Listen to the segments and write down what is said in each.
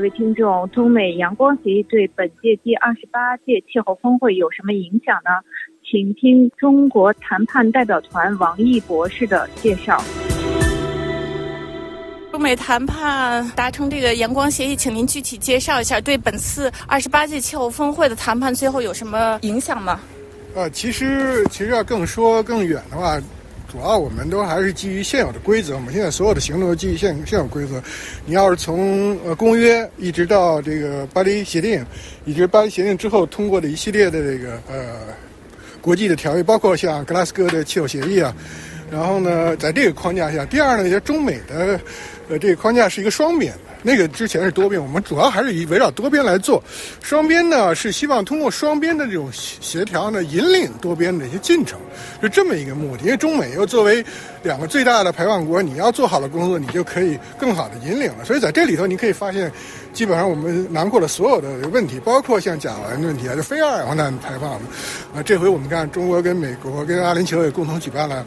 位听众，中美阳光协议对本届第二十八届气候峰会有什么影响呢？请听中国谈判代表团王毅博士的介绍。中美谈判达成这个阳光协议，请您具体介绍一下，对本次二十八届气候峰会的谈判最后有什么影响吗？呃，其实其实要更说更远的话。主要我们都还是基于现有的规则，我们现在所有的行动都基于现现有规则。你要是从呃公约一直到这个巴黎协定，以及巴黎协定之后通过的一系列的这个呃国际的条约，包括像格拉斯哥的气候协议啊，然后呢，在这个框架下，第二呢，也中美的呃这个框架是一个双边的。那个之前是多边，我们主要还是以围绕多边来做。双边呢是希望通过双边的这种协调呢，引领多边的一些进程，是这么一个目的。因为中美又作为两个最大的。排放国，你要做好了工作，你就可以更好的。引领了。所以在这里头，你可以发现，基本上我们囊括了所有的。问题，包括像甲烷问题啊，就非二氧化碳排放的。啊。这回我们看中国跟美国跟阿联酋也共同举办了。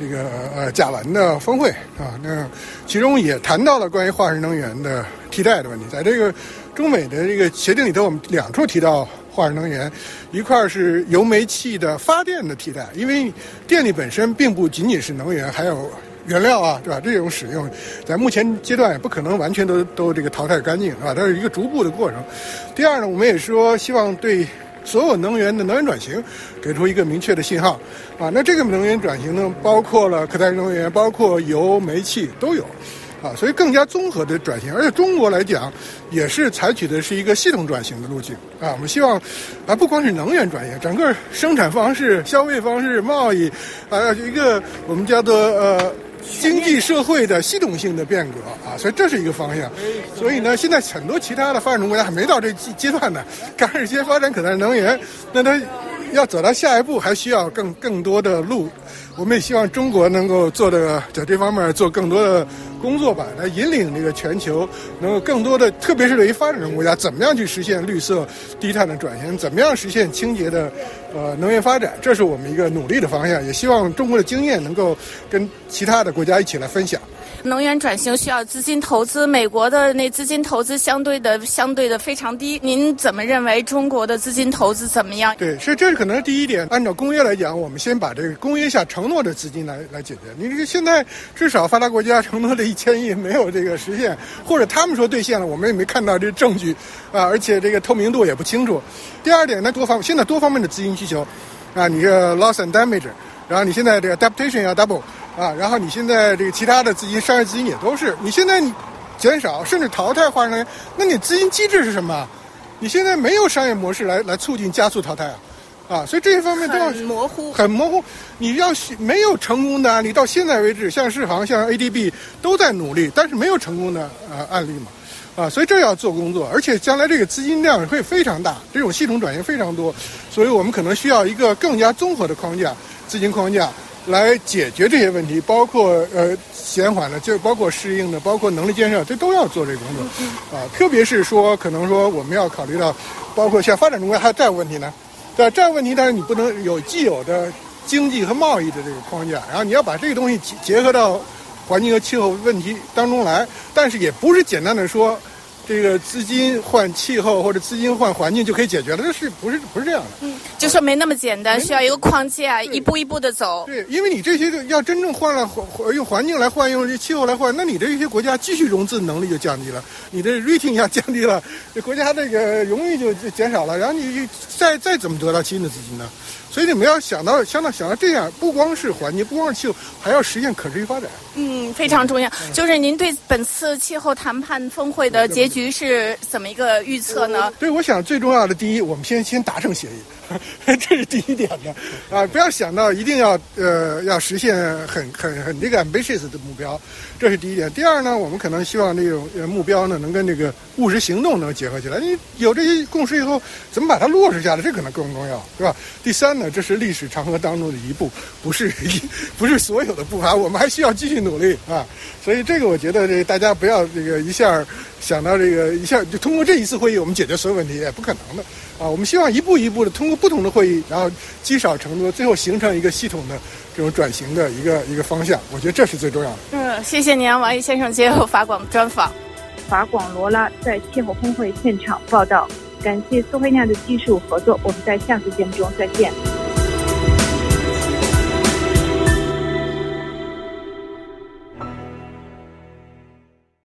这个呃甲烷的峰会啊，那其中也谈到了关于化石能源的替代的问题。在这个中美的这个协定里头，我们两处提到化石能源，一块是油煤气的发电的替代，因为电力本身并不仅仅是能源，还有原料啊，对吧？这种使用在目前阶段也不可能完全都都这个淘汰干净啊，它是一个逐步的过程。第二呢，我们也说希望对。所有能源的能源转型，给出一个明确的信号，啊，那这个能源转型呢，包括了可再生能源，包括油、煤气都有，啊，所以更加综合的转型。而且中国来讲，也是采取的是一个系统转型的路径，啊，我们希望，啊，不光是能源转型，整个生产方式、消费方式、贸易，啊，一个我们叫做呃。经济社会的系统性的变革啊，所以这是一个方向。所以呢，现在很多其他的发展中国家还没到这阶阶段呢，开始先发展可再生能源，那它要走到下一步还需要更更多的路。我们也希望中国能够做的在这方面做更多的工作吧，来引领这个全球，能够更多的，特别是对于发展中国家，怎么样去实现绿色低碳的转型，怎么样实现清洁的呃能源发展，这是我们一个努力的方向。也希望中国的经验能够跟其他的国家一起来分享。能源转型需要资金投资，美国的那资金投资相对的相对的非常低。您怎么认为中国的资金投资怎么样？对，是这可能是第一点。按照公约来讲，我们先把这个公约下承诺的资金来来解决。你这个现在至少发达国家承诺的一千亿没有这个实现，或者他们说兑现了，我们也没看到这证据啊，而且这个透明度也不清楚。第二点呢，多方现在多方面的资金需求啊，你这 loss and damage，然后你现在这个 adaptation 要 double。啊，然后你现在这个其他的资金，商业资金也都是，你现在你减少甚至淘汰化石能源，那你资金机制是什么？你现在没有商业模式来来促进加速淘汰啊，啊，所以这些方面都要很模糊，很模糊。你要没有成功的案例，到现在为止，像世行、像 ADB 都在努力，但是没有成功的呃案例嘛，啊，所以这要做工作，而且将来这个资金量会非常大，这种系统转型非常多，所以我们可能需要一个更加综合的框架，资金框架。来解决这些问题，包括呃减缓的，就包括适应的，包括能力建设，这都要做这个工作啊。特别是说，可能说我们要考虑到，包括像发展中国家还有债务问题呢，对债务问题，但是你不能有既有的经济和贸易的这个框架，然后你要把这个东西结结合到环境和气候问题当中来，但是也不是简单的说。这个资金换气候或者资金换环境就可以解决了，这是不是不是这样的？嗯，就说没那么简单，需要一个框架，一步一步的走。对，因为你这些要真正换了环用环境来换，用气候来换，那你这一些国家继续融资能力就降低了，你的 rating 要降低了，这国家这个荣誉就减少了，然后你再再怎么得到新的资金呢？所以你们要想到，想到想到这样，不光是环境，不光是气候，还要实现可持续发展。嗯，非常重要。就是您对本次气候谈判峰会的结局于是怎么一个预测呢？对，我想最重要的第一，我们先先达成协议。这是第一点的，啊，不要想到一定要呃要实现很很很这个 ambitious 的目标，这是第一点。第二呢，我们可能希望这种目标呢能跟这个务实行动能结合起来。你有这些共识以后，怎么把它落实下来，这可能更重要，是吧？第三呢，这是历史长河当中的一步，不是一 不是所有的步伐，我们还需要继续努力啊。所以这个我觉得这大家不要这个一下想到这个一下就通过这一次会议我们解决所有问题，也不可能的。啊，我们希望一步一步的通过不同的会议，然后积少成多，最后形成一个系统的这种转型的一个一个方向。我觉得这是最重要的。嗯，谢谢您，王毅先生接受法广专访。法广罗拉在气候峰会现场报道。感谢苏菲亚的技术合作，我们在下次节目中再见。